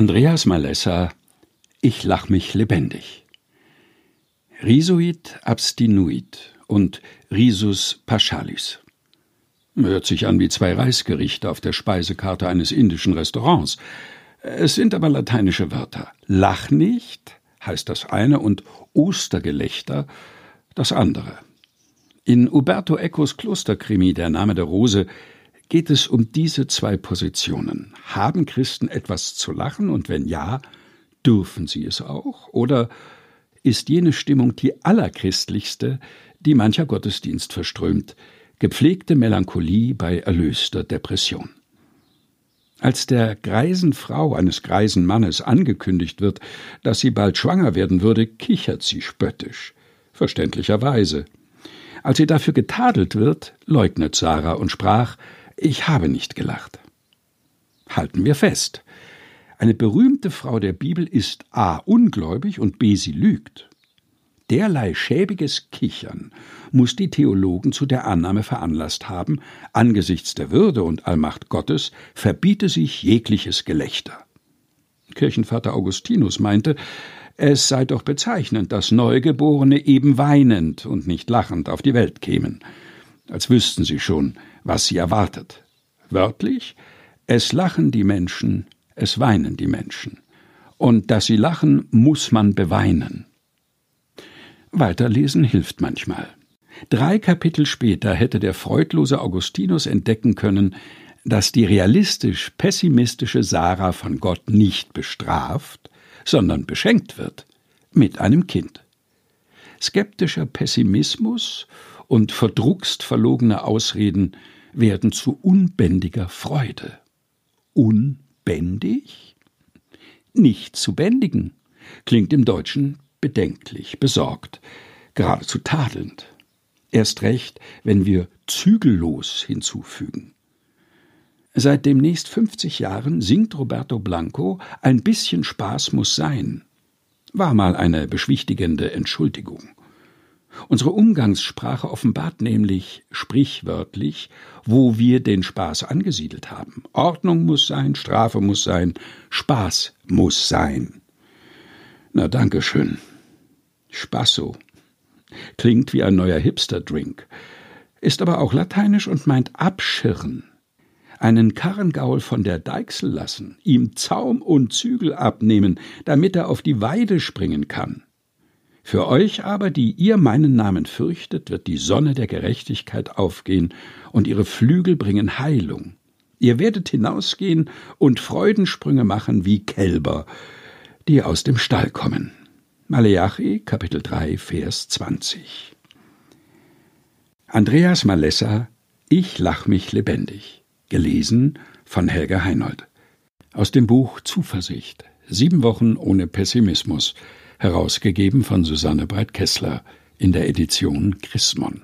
Andreas Malessa Ich lach mich lebendig. Risuit abstinuit und Risus paschalis. Hört sich an wie zwei Reisgerichte auf der Speisekarte eines indischen Restaurants. Es sind aber lateinische Wörter. Lach nicht heißt das eine und Ostergelächter das andere. In Uberto Ecos Klosterkrimi Der Name der Rose geht es um diese zwei Positionen. Haben Christen etwas zu lachen und wenn ja, dürfen sie es auch? Oder ist jene Stimmung die allerchristlichste, die mancher Gottesdienst verströmt, gepflegte Melancholie bei erlöster Depression? Als der greisen Frau eines greisen Mannes angekündigt wird, dass sie bald schwanger werden würde, kichert sie spöttisch. Verständlicherweise. Als sie dafür getadelt wird, leugnet Sarah und sprach, ich habe nicht gelacht. Halten wir fest. Eine berühmte Frau der Bibel ist a. ungläubig und b. sie lügt. Derlei schäbiges Kichern muss die Theologen zu der Annahme veranlasst haben, angesichts der Würde und Allmacht Gottes verbiete sich jegliches Gelächter. Kirchenvater Augustinus meinte, es sei doch bezeichnend, dass Neugeborene eben weinend und nicht lachend auf die Welt kämen als wüssten sie schon, was sie erwartet. Wörtlich, es lachen die Menschen, es weinen die Menschen. Und dass sie lachen, muss man beweinen. Weiterlesen hilft manchmal. Drei Kapitel später hätte der freudlose Augustinus entdecken können, dass die realistisch pessimistische Sarah von Gott nicht bestraft, sondern beschenkt wird mit einem Kind. Skeptischer Pessimismus und verdruckst verlogene Ausreden werden zu unbändiger Freude. Unbändig? Nicht zu bändigen, klingt im Deutschen bedenklich, besorgt, geradezu tadelnd. Erst recht, wenn wir zügellos hinzufügen. Seit demnächst 50 Jahren singt Roberto Blanco Ein bisschen Spaß muss sein. War mal eine beschwichtigende Entschuldigung. Unsere Umgangssprache offenbart nämlich sprichwörtlich, wo wir den Spaß angesiedelt haben. Ordnung muss sein, Strafe muss sein, Spaß muss sein. Na, danke schön. Spasso. Klingt wie ein neuer Hipster-Drink, ist aber auch lateinisch und meint abschirren. Einen Karrengaul von der Deichsel lassen, ihm Zaum und Zügel abnehmen, damit er auf die Weide springen kann. Für euch aber, die ihr meinen Namen fürchtet, wird die Sonne der Gerechtigkeit aufgehen, und ihre Flügel bringen Heilung. Ihr werdet hinausgehen und Freudensprünge machen wie Kälber, die aus dem Stall kommen. Maleachi, Kapitel 3, Vers 20. Andreas Malessa, Ich lach mich lebendig. Gelesen von Helga Heinold. Aus dem Buch Zuversicht. Sieben Wochen ohne Pessimismus herausgegeben von Susanne Breit-Kessler in der Edition Chrismon.